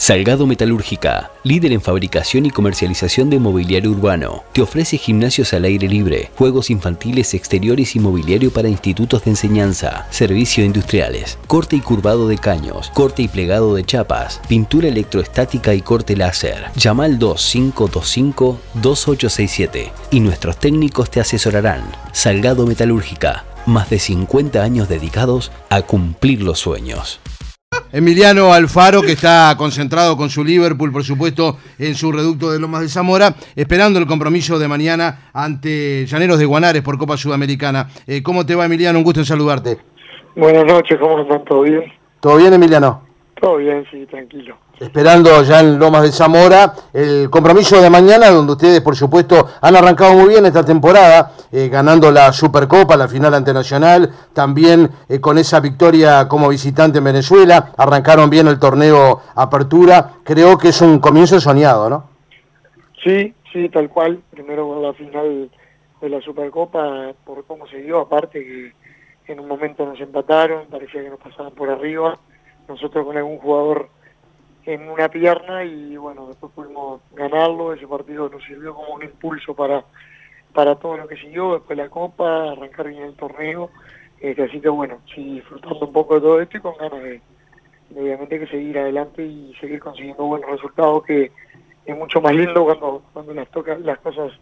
Salgado Metalúrgica, líder en fabricación y comercialización de mobiliario urbano, te ofrece gimnasios al aire libre, juegos infantiles exteriores y mobiliario para institutos de enseñanza, servicios industriales, corte y curvado de caños, corte y plegado de chapas, pintura electroestática y corte láser. Llama al 2525-2867 y nuestros técnicos te asesorarán. Salgado Metalúrgica, más de 50 años dedicados a cumplir los sueños. Emiliano Alfaro, que está concentrado con su Liverpool, por supuesto, en su reducto de Lomas de Zamora, esperando el compromiso de mañana ante Llaneros de Guanares por Copa Sudamericana. Eh, ¿Cómo te va, Emiliano? Un gusto en saludarte. Buenas noches, ¿cómo están? ¿Todo bien? ¿Todo bien, Emiliano? Todo bien, sí, tranquilo esperando ya en Lomas de Zamora el compromiso de mañana, donde ustedes, por supuesto, han arrancado muy bien esta temporada, eh, ganando la Supercopa, la final ante Nacional, también eh, con esa victoria como visitante en Venezuela, arrancaron bien el torneo Apertura, creo que es un comienzo soñado, ¿no? Sí, sí, tal cual, primero con la final de la Supercopa, por cómo se dio, aparte que en un momento nos empataron, parecía que nos pasaban por arriba, nosotros con algún jugador en una pierna y bueno, después pudimos ganarlo, ese partido nos sirvió como un impulso para, para todo lo que siguió, después la Copa, arrancar bien el torneo, este, así que bueno, sí, disfrutando un poco de todo esto y con ganas de, obviamente que seguir adelante y seguir consiguiendo buenos resultados que es mucho más lindo cuando, cuando las, toca, las cosas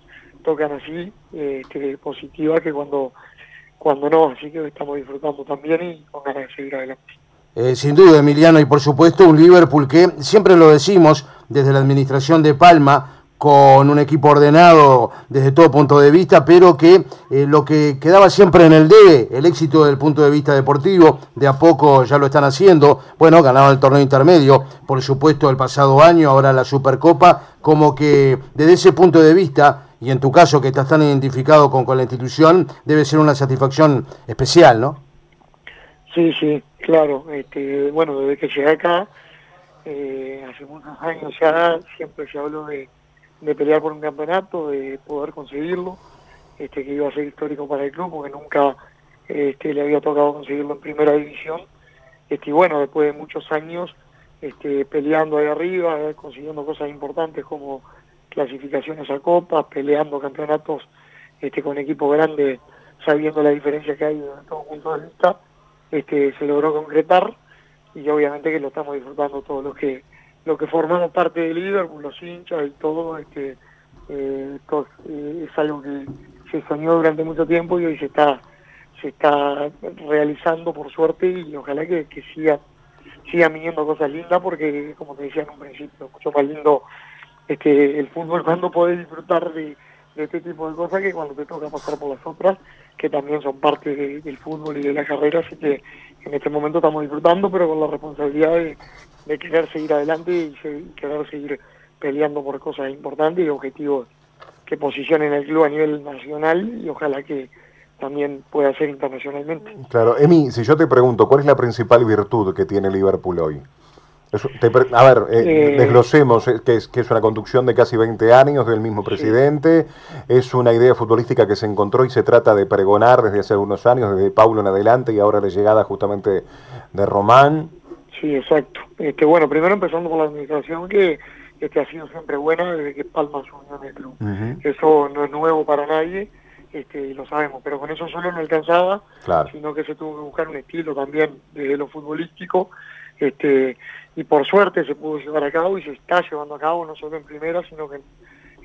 tocan así, este, positiva que cuando, cuando no, así que estamos disfrutando también y con ganas de seguir adelante. Eh, sin duda, Emiliano, y por supuesto un Liverpool que siempre lo decimos desde la administración de Palma, con un equipo ordenado desde todo punto de vista, pero que eh, lo que quedaba siempre en el D, el éxito desde el punto de vista deportivo, de a poco ya lo están haciendo. Bueno, ganaron el torneo intermedio, por supuesto, el pasado año, ahora la Supercopa, como que desde ese punto de vista, y en tu caso que estás tan identificado con, con la institución, debe ser una satisfacción especial, ¿no? Sí, sí, claro. Este, bueno, desde que llegué acá, eh, hace muchos años ya, siempre se habló de, pelear por un campeonato, de poder conseguirlo, este, que iba a ser histórico para el club, porque nunca este, le había tocado conseguirlo en primera división. Este, y bueno, después de muchos años este, peleando ahí arriba, consiguiendo cosas importantes como clasificaciones a copas, peleando campeonatos este, con equipos grandes, sabiendo la diferencia que hay en todo punto de vista este, se logró concretar y obviamente que lo estamos disfrutando todos los que lo que formamos parte del Liverpool, los hinchas y todo, este, eh, eh, es algo que se soñó durante mucho tiempo y hoy se está se está realizando por suerte y ojalá que, que siga sigan viniendo cosas lindas porque como te decía en un principio, mucho más lindo este el fútbol cuando podés disfrutar de, de este tipo de cosas que cuando te toca pasar por las otras que también son parte del fútbol y de la carrera, así que en este momento estamos disfrutando, pero con la responsabilidad de, querer seguir adelante y querer seguir peleando por cosas importantes y objetivos que posicionen el club a nivel nacional y ojalá que también pueda ser internacionalmente. Claro, Emi, si yo te pregunto, ¿cuál es la principal virtud que tiene Liverpool hoy? A ver, eh, eh, desglosemos, eh, que es, que es una conducción de casi 20 años del mismo presidente, es una idea futbolística que se encontró y se trata de pregonar desde hace algunos años, desde Paulo en adelante y ahora la llegada justamente de Román. Sí, exacto. Este, bueno, primero empezando con la administración que este, ha sido siempre buena desde que Palma asumió en el club. Eso no es nuevo para nadie, este, lo sabemos, pero con eso solo no alcanzaba, sino que se tuvo que buscar un estilo también desde lo futbolístico este, y por suerte se pudo llevar a cabo y se está llevando a cabo, no solo en primera, sino que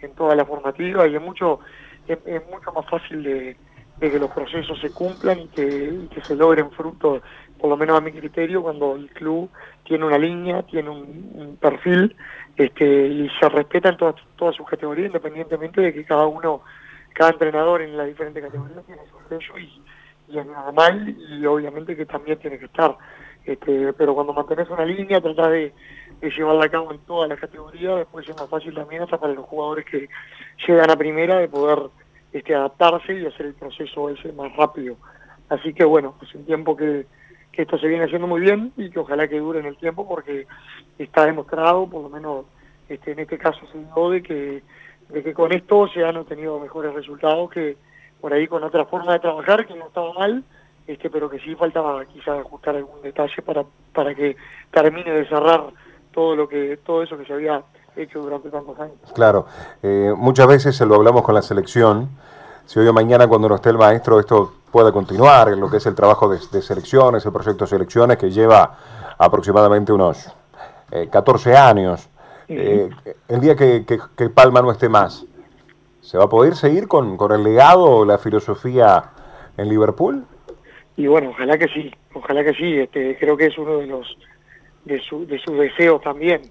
en, toda la formativa, y es mucho, es, mucho más fácil de, que los procesos se cumplan y que, se logren frutos, por lo menos a mi criterio, cuando el club tiene una línea, tiene un, perfil, este, y se respeta en todas, todas sus categorías, independientemente de que cada uno, cada entrenador en la diferente categoría tiene su sello y, y es normal, y obviamente que también tiene que estar este, pero cuando mantenés una línea, tratás de, llevarla a cabo en todas las categorías, después es más fácil también hasta para los jugadores que llegan a primera de poder este, adaptarse y hacer el proceso ese más rápido. Así que bueno, es un tiempo que, que esto se viene haciendo muy bien y que ojalá que dure en el tiempo porque está demostrado, por lo menos este, en este caso se dio de que, de que con esto se han obtenido mejores resultados que por ahí con otra forma de trabajar que no estaba mal, este, pero que sí faltaba quizás ajustar algún detalle para, para que termine de cerrar todo lo que todo eso que se había hecho durante tantos años. Claro, eh, muchas veces se lo hablamos con la selección. Si hoy o mañana cuando no esté el maestro esto pueda continuar, en lo que es el trabajo de, selecciones, el proyecto de selecciones que lleva aproximadamente unos 14 años. El día que, Palma no esté más, ¿Se va a poder seguir con, el legado o la filosofía en Liverpool? Y bueno, ojalá que sí, ojalá que sí. Este, creo que es uno de los de, su, de sus deseos también.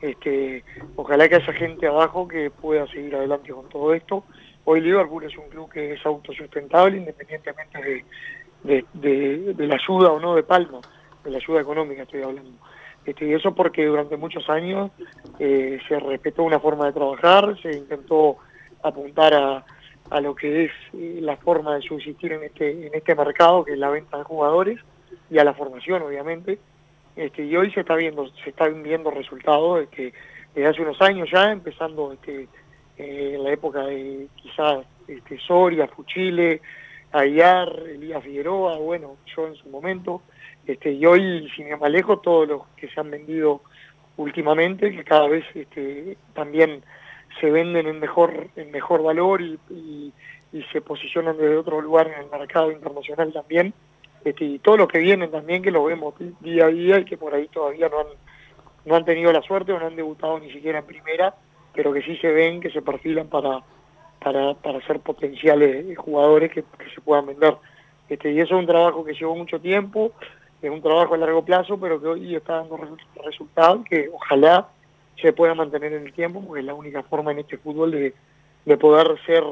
Este, ojalá que haya gente abajo que pueda seguir adelante con todo esto. Hoy Liverpool es un club que es autosustentable independientemente de, de, de, la ayuda o no de Palma, de la ayuda económica estoy hablando. Este, y eso porque durante muchos años eh, se respetó una forma de trabajar, se intentó apuntar a, a lo que es eh, la forma de subsistir en este, en este mercado, que es la venta de jugadores, y a la formación, obviamente. Este, y hoy se está viendo, se están viendo resultados este, desde hace unos años ya, empezando este, eh, en la época de quizás este, Soria, Fuchile, Aguiar, Elías Figueroa, bueno, yo en su momento, este, y hoy, sin ir más todos los que se han vendido últimamente, que cada vez este, también se venden en mejor, en mejor valor y, y, se posicionan desde otro lugar en el mercado internacional también. Este, y todos los que vienen también, que lo vemos día a día y que por ahí todavía no han, no han tenido la suerte o no han debutado ni siquiera en primera, pero que sí se ven, que se perfilan para, para, para ser potenciales jugadores que, se puedan vender. Este, y eso es un trabajo que llevó mucho tiempo, es un trabajo a largo plazo, pero que hoy está dando resultados que ojalá se pueda mantener en el tiempo, porque es la única forma en este fútbol de, de poder ser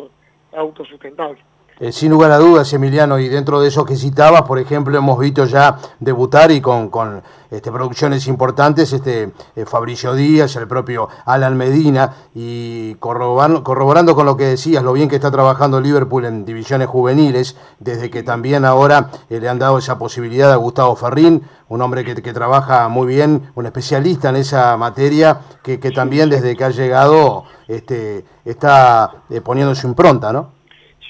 autosustentable. Eh, sin lugar a dudas, Emiliano, y dentro de eso que citabas, por ejemplo, hemos visto ya debutar y con, con este, producciones importantes, este eh, Fabricio Díaz, el propio Alan Medina, y corroborando, corroborando, con lo que decías, lo bien que está trabajando Liverpool en divisiones juveniles, desde que también ahora eh, le han dado esa posibilidad a Gustavo Ferrín, un hombre que, que trabaja muy bien, un especialista en esa materia, que, que también desde que ha llegado este, está poniendo su impronta, ¿no?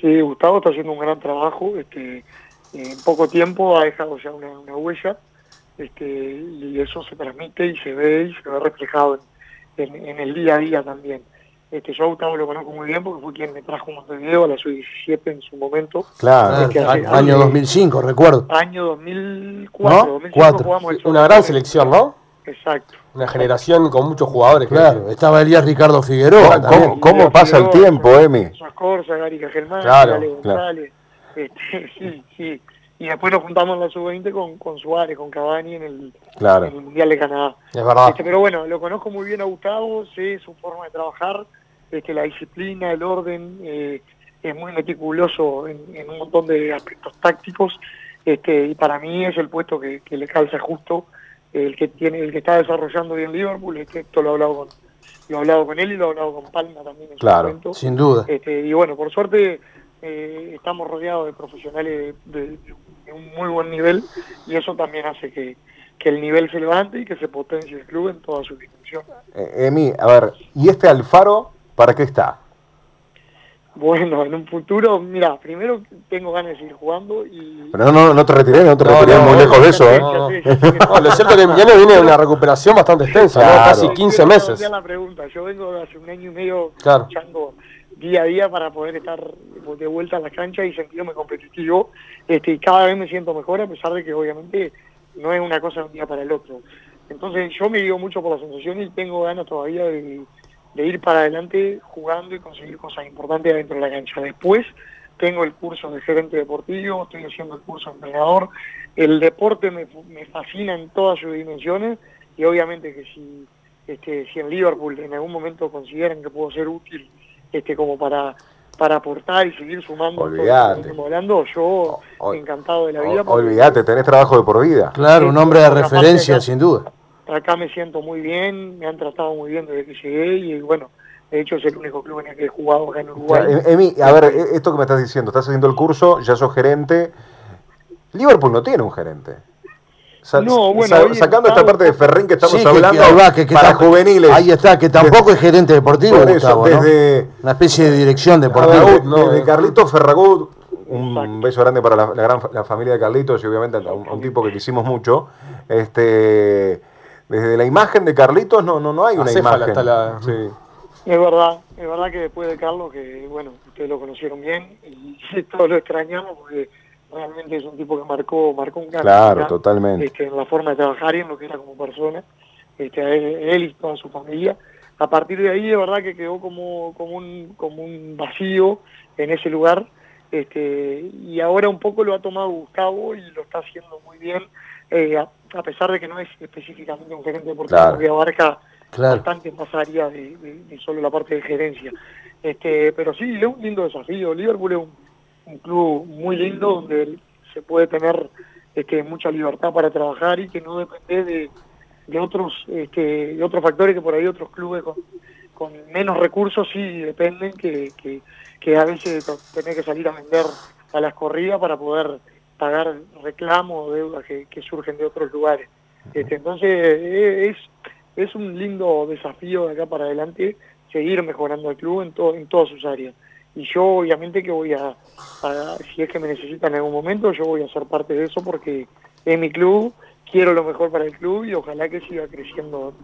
Sí, Gustavo está haciendo un gran trabajo, este, en poco tiempo ha dejado ya una, huella, este, y eso se transmite y se ve y se ve reflejado en, el día a día también. Este, yo a Gustavo lo conozco muy bien porque fue quien me trajo Montevideo a la sub-17 en su momento. Claro, este, año 2005, recuerdo. Año 2004, Una gran selección, ¿no? Exacto. Una generación con muchos jugadores. Claro, estaba Elías Ricardo Figueroa. ¿Cómo, pasa el tiempo, Emi? Corsa, Germán, claro, González. Este, sí, sí. Y después nos juntamos en la sub-20 con, con Suárez, con Cavani en el, Mundial de Canadá. Es verdad. Este, pero bueno, lo conozco muy bien a Gustavo, sé su forma de trabajar, este, la disciplina, el orden, eh, es muy meticuloso en, en, un montón de aspectos tácticos. Este, y para mí es el puesto que, que le calza justo el que tiene el que está desarrollando bien Liverpool esto lo he hablado con lo he hablado con él y lo he hablado con Palma también en claro, momento. sin duda este, y bueno por suerte eh, estamos rodeados de profesionales de, un muy buen nivel y eso también hace que, que el nivel se levante y que se potencie el club en toda su dimensión. Eh, Emi, a ver, ¿y este Alfaro para qué está? Bueno, en un futuro, mira, primero tengo ganas de seguir jugando y... Pero no, no, no te retiré, no te retiré muy lejos de eso, ¿eh? lo cierto es que Emiliano viene de una recuperación bastante extensa, casi 15 meses. la pregunta, yo vengo hace un año y medio luchando día a día para poder estar de vuelta a la cancha y sentirme competitivo, este, y cada vez me siento mejor a pesar de que obviamente no es una cosa de un día para el otro. Entonces yo me digo mucho por la sensación y tengo ganas todavía de de ir para adelante jugando y conseguir cosas importantes dentro de la cancha. Después tengo el curso de gerente deportivo, estoy haciendo el curso de entrenador. El deporte me, fascina en todas sus dimensiones y obviamente que si, este, si en Liverpool en algún momento consideran que puedo ser útil este, como para para aportar y seguir sumando Olvidate. hablando, yo encantado de la vida. Olvídate, tenés trabajo de por vida. Claro, un hombre de referencia, sin duda acá me siento muy bien, me han tratado muy bien desde que llegué y bueno, de hecho es el único club en el que he jugado acá en Uruguay. Emi, a ver, e-, esto que me estás diciendo, estás haciendo el curso, ya sos gerente. Liverpool no tiene un gerente. no, bueno, sacando esta parte de Ferrín que estamos hablando que, para juveniles. Ahí está, que tampoco es gerente deportivo, desde, una especie de dirección deportiva. desde Carlito Ferragut, un beso grande para la, gran la familia de Carlitos y obviamente a un, un, tipo que quisimos mucho. Este desde la imagen de Carlitos no, no, no hay una imagen. Sí. Es verdad, es verdad que después de Carlos, que bueno, ustedes lo conocieron bien y todos lo extrañamos porque realmente es un tipo que marcó, marcó un cambio. Claro, totalmente. Este, en la forma de trabajar y en lo que era como persona, este, él, y toda su familia. A partir de ahí, de verdad que quedó como, como, un, como un vacío en ese lugar. Este, y ahora un poco lo ha tomado Gustavo y lo está haciendo muy bien, eh, a, pesar de que no es específicamente un gerente deportivo que abarca bastante más áreas de, de, solo la parte de gerencia. Este, pero sí, es un lindo desafío. Liverpool es un, un club muy lindo donde se puede tener este, mucha libertad para trabajar y que no depende de, de otros este, de otros factores que por ahí otros clubes con, con menos recursos sí dependen que, que, que a veces tenés que salir a vender a las corridas para poder pagar reclamos o deudas que, que surgen de otros lugares. Este, entonces e, es, es un lindo desafío de acá para adelante seguir mejorando el club en, todo, en todas sus áreas y yo obviamente que voy a, si es que me necesitan en algún momento, yo voy a ser parte de eso porque es mi club, quiero lo mejor para el club y ojalá que siga creciendo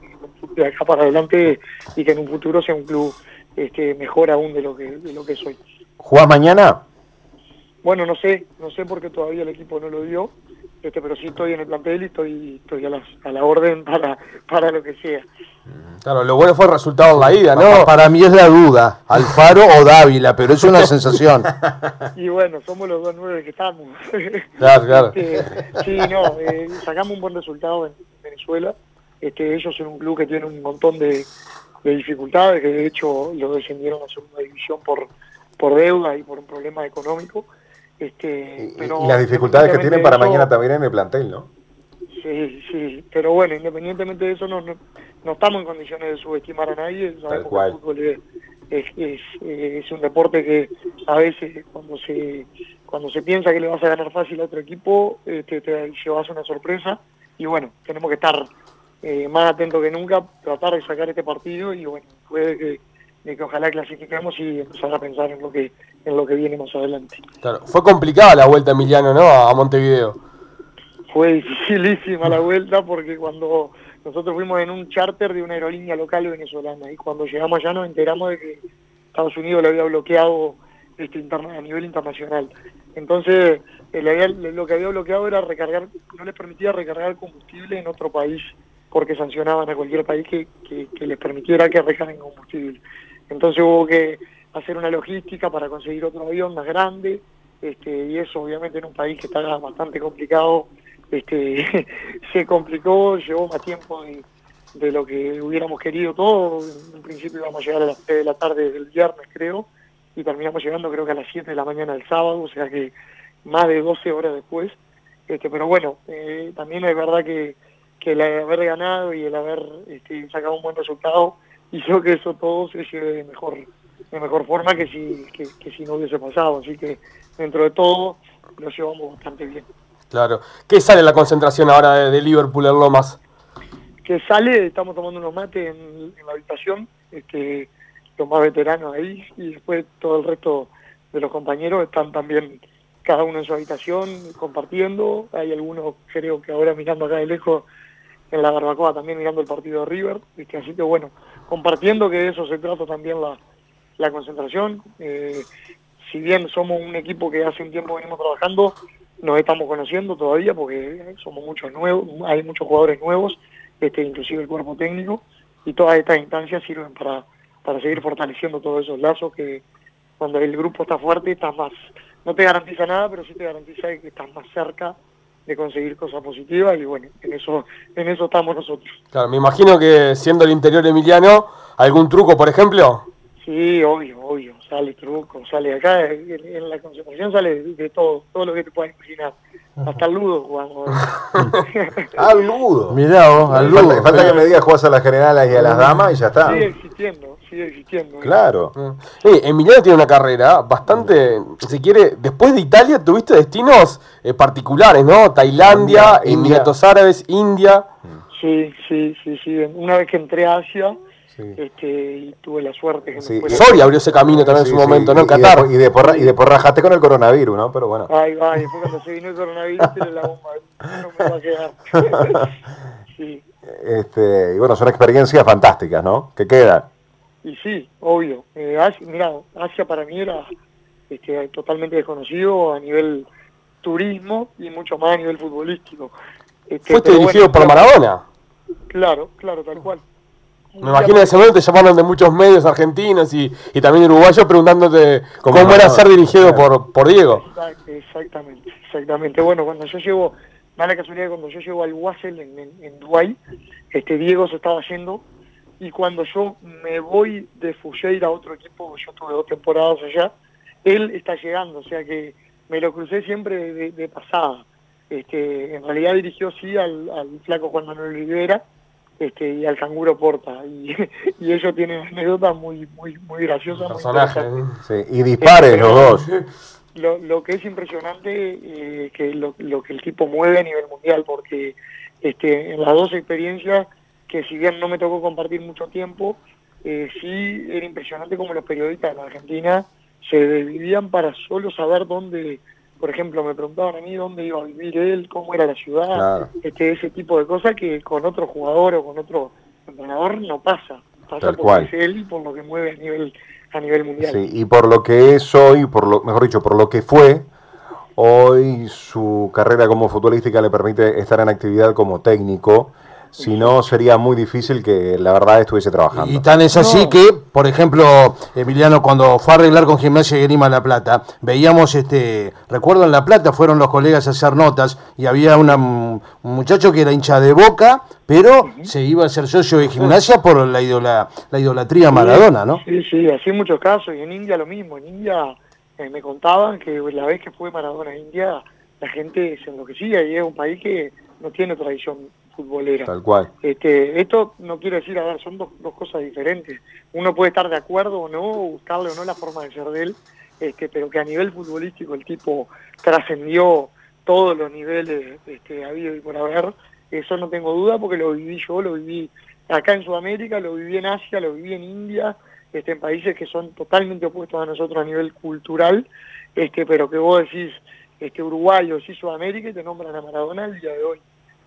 de acá para adelante y que en un futuro sea un club este, mejor aún de lo que, de lo que soy. ¿Jugás mañana? Bueno, no sé, no sé porque todavía el equipo no lo dio, este, pero sí estoy en el plantel y estoy, estoy a, la, a la orden para, para lo que sea. Claro, lo bueno fue el resultado en la ida, ¿no? Para mí es la duda, Alfaro o Dávila, pero es una sensación. Y bueno, somos los dos nueve que estamos. Claro, claro. Este, sí, no, eh, sacamos un buen resultado en Venezuela. Este, ellos son un club que tiene un montón de, dificultades, que de hecho lo descendieron a segunda división por, por deuda y por un problema económico. Este, y, pero las dificultades que tienen para mañana también en el plantel, ¿no? Sí, sí, pero bueno, independientemente de eso, no, no, estamos en condiciones de subestimar a nadie. Sabemos que el fútbol es, es, un deporte que a veces cuando se cuando se piensa que le vas a ganar fácil a otro equipo, este, te llevas una sorpresa y bueno, tenemos que estar eh, más atentos que nunca, tratar de sacar este partido y bueno, puede que de que ojalá clasifiquemos y empezar a pensar en lo que en lo que viene más adelante. Claro, fue complicada la vuelta Emiliano, ¿no? A Montevideo. Fue dificilísima la vuelta porque cuando nosotros fuimos en un charter de una aerolínea local venezolana y cuando llegamos allá nos enteramos de que Estados Unidos lo había bloqueado este, a nivel internacional. Entonces, lo que había bloqueado era recargar, no les permitía recargar combustible en otro país porque sancionaban a cualquier país que, que les permitiera que recarguen combustible. Entonces hubo que hacer una logística para conseguir otro avión más grande, este, y eso obviamente en un país que está bastante complicado, este, se complicó, llevó más tiempo de, lo que hubiéramos querido todo, en principio íbamos a llegar a las 3 de la tarde del viernes creo, y terminamos llegando creo que a las 7 de la mañana del sábado, o sea que más de 12 horas después, este, pero bueno, eh, también es verdad que, que el haber ganado y el haber este, sacado un buen resultado y creo que eso todo se lleve de mejor, de mejor forma que si, que, si no hubiese pasado. Así que dentro de todo lo llevamos bastante bien. Claro. ¿Qué sale la concentración ahora de, Liverpool en Lomas? Que sale, estamos tomando unos mates en, la habitación, este, los más veteranos ahí, y después todo el resto de los compañeros están también cada uno en su habitación compartiendo. Hay algunos, creo que ahora mirando acá de lejos en la barbacoa también mirando el partido de River. Así que bueno, compartiendo que de eso se trata también la, la concentración. Eh, si bien somos un equipo que hace un tiempo venimos trabajando, nos estamos conociendo todavía porque somos muchos nuevos, hay muchos jugadores nuevos, este, inclusive el cuerpo técnico, y todas estas instancias sirven para, para seguir fortaleciendo todos esos lazos que cuando el grupo está fuerte estás más, no te garantiza nada, pero sí te garantiza que estás más cerca de conseguir cosas positivas y bueno, en eso, en eso estamos nosotros. Claro, me imagino que siendo el interior emiliano, ¿algún truco, por ejemplo? Sí, obvio, obvio, sale truco, sale acá, en, la concentración sale de, todo, todo lo que te puedas imaginar. Hasta el ludo jugamos. al ludo. Mirá vos, al ludo. Falta, falta, que me digas jugás a las generales y a las damas y ya está. Sigue existiendo, sigue existiendo. Claro. Eh, Emiliano tiene una carrera bastante, si quiere, después de Italia tuviste destinos eh, particulares, ¿no? Tailandia, Emiratos Árabes, India. Sí, sí, sí, sí. Una vez que entré a Asia este, y tuve la suerte que sí. Soria abrió ese camino también en su momento, ¿no? En Qatar. Y, de, y después rajaste con el coronavirus, ¿no? Pero bueno. Ay, ay, después cuando se vino el coronavirus, la bomba. No me va a quedar. sí. Este, y bueno, son experiencias fantásticas, ¿no? Que quedan. Y sí, obvio. Eh, Asia, mira, Asia para mí era este, totalmente desconocido a nivel turismo y mucho más a nivel futbolístico. Este, Fuiste dirigido por Maradona. Claro, claro, tal cual. Me imagino en ese momento te llamaron de muchos medios argentinos y, y también uruguayos preguntándote cómo, era ser dirigido por, por Diego. Exactamente, exactamente. Bueno, cuando yo llego, da la casualidad cuando yo llego al Wassel en, en, en Dubái, este Diego se estaba yendo y cuando yo me voy de Fujeira a otro equipo, yo tuve dos temporadas allá, él está llegando, o sea que me lo crucé siempre de, pasada. Este, en realidad dirigió sí al, al flaco Juan Manuel Rivera, este, y al canguro Porta. Y, y ellos tienen anécdotas muy, muy, muy graciosas. sí, y dispares los dos. Lo, lo que es impresionante eh, que lo, lo, que el tipo mueve a nivel mundial, porque este, en las dos experiencias, que si bien no me tocó compartir mucho tiempo, eh, sí era impresionante como los periodistas de la Argentina se dividían para solo saber dónde por ejemplo, me preguntaban a mí dónde iba a vivir él, cómo era la ciudad, este, ese tipo de cosas que con otro jugador o con otro entrenador no pasa. Pasa por es él y por lo que mueve a nivel, a nivel mundial. Sí, y por lo que es hoy, por lo, mejor dicho, por lo que fue, hoy su carrera como futbolística le permite estar en actividad como técnico si no, sería muy difícil que la verdad estuviese trabajando. Y tan es así que, por ejemplo, Emiliano, cuando fue a arreglar con Gimnasia y Grima La Plata, veíamos, este, recuerdo en La Plata, fueron los colegas a hacer notas y había una, un muchacho que era hincha de boca, pero se iba a ser socio de Gimnasia por la, idola, la idolatría Maradona, ¿no? Sí, sí, así muchos casos, y en India lo mismo, en India eh, me contaban que la vez que fue Maradona a India, la gente se enloquecía y es un país que no tiene tradición futbolera. Tal cual. Este, esto no quiero decir, a ver, son dos, dos cosas diferentes. Uno puede estar de acuerdo o no, gustarle o no la forma de ser de él, este, pero que a nivel futbolístico el tipo trascendió todos los niveles este, habido y por haber, eso no tengo duda porque lo viví yo, lo viví acá en Sudamérica, lo viví en Asia, lo viví en India, este, en países que son totalmente opuestos a nosotros a nivel cultural, este, pero que vos decís este, Uruguay o sí Sudamérica y te nombran a Maradona el día de hoy.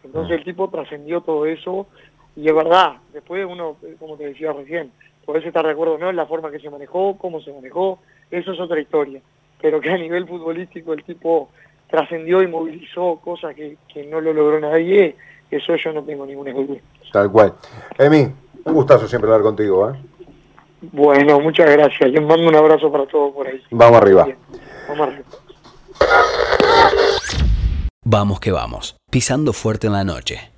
Entonces el tipo trascendió todo eso y es verdad, después uno, como te decía recién, puede estar de acuerdo no en la forma que se manejó, cómo se manejó, eso es otra historia, pero que a nivel futbolístico el tipo trascendió y movilizó cosas que, que no lo logró nadie, eso yo no tengo ninguna duda. Tal cual. Emi, un gustazo siempre hablar contigo. ¿eh? Bueno, muchas gracias. Les mando un abrazo para todos por ahí. Vamos arriba. Vamos arriba. Vamos que vamos, pisando fuerte en la noche.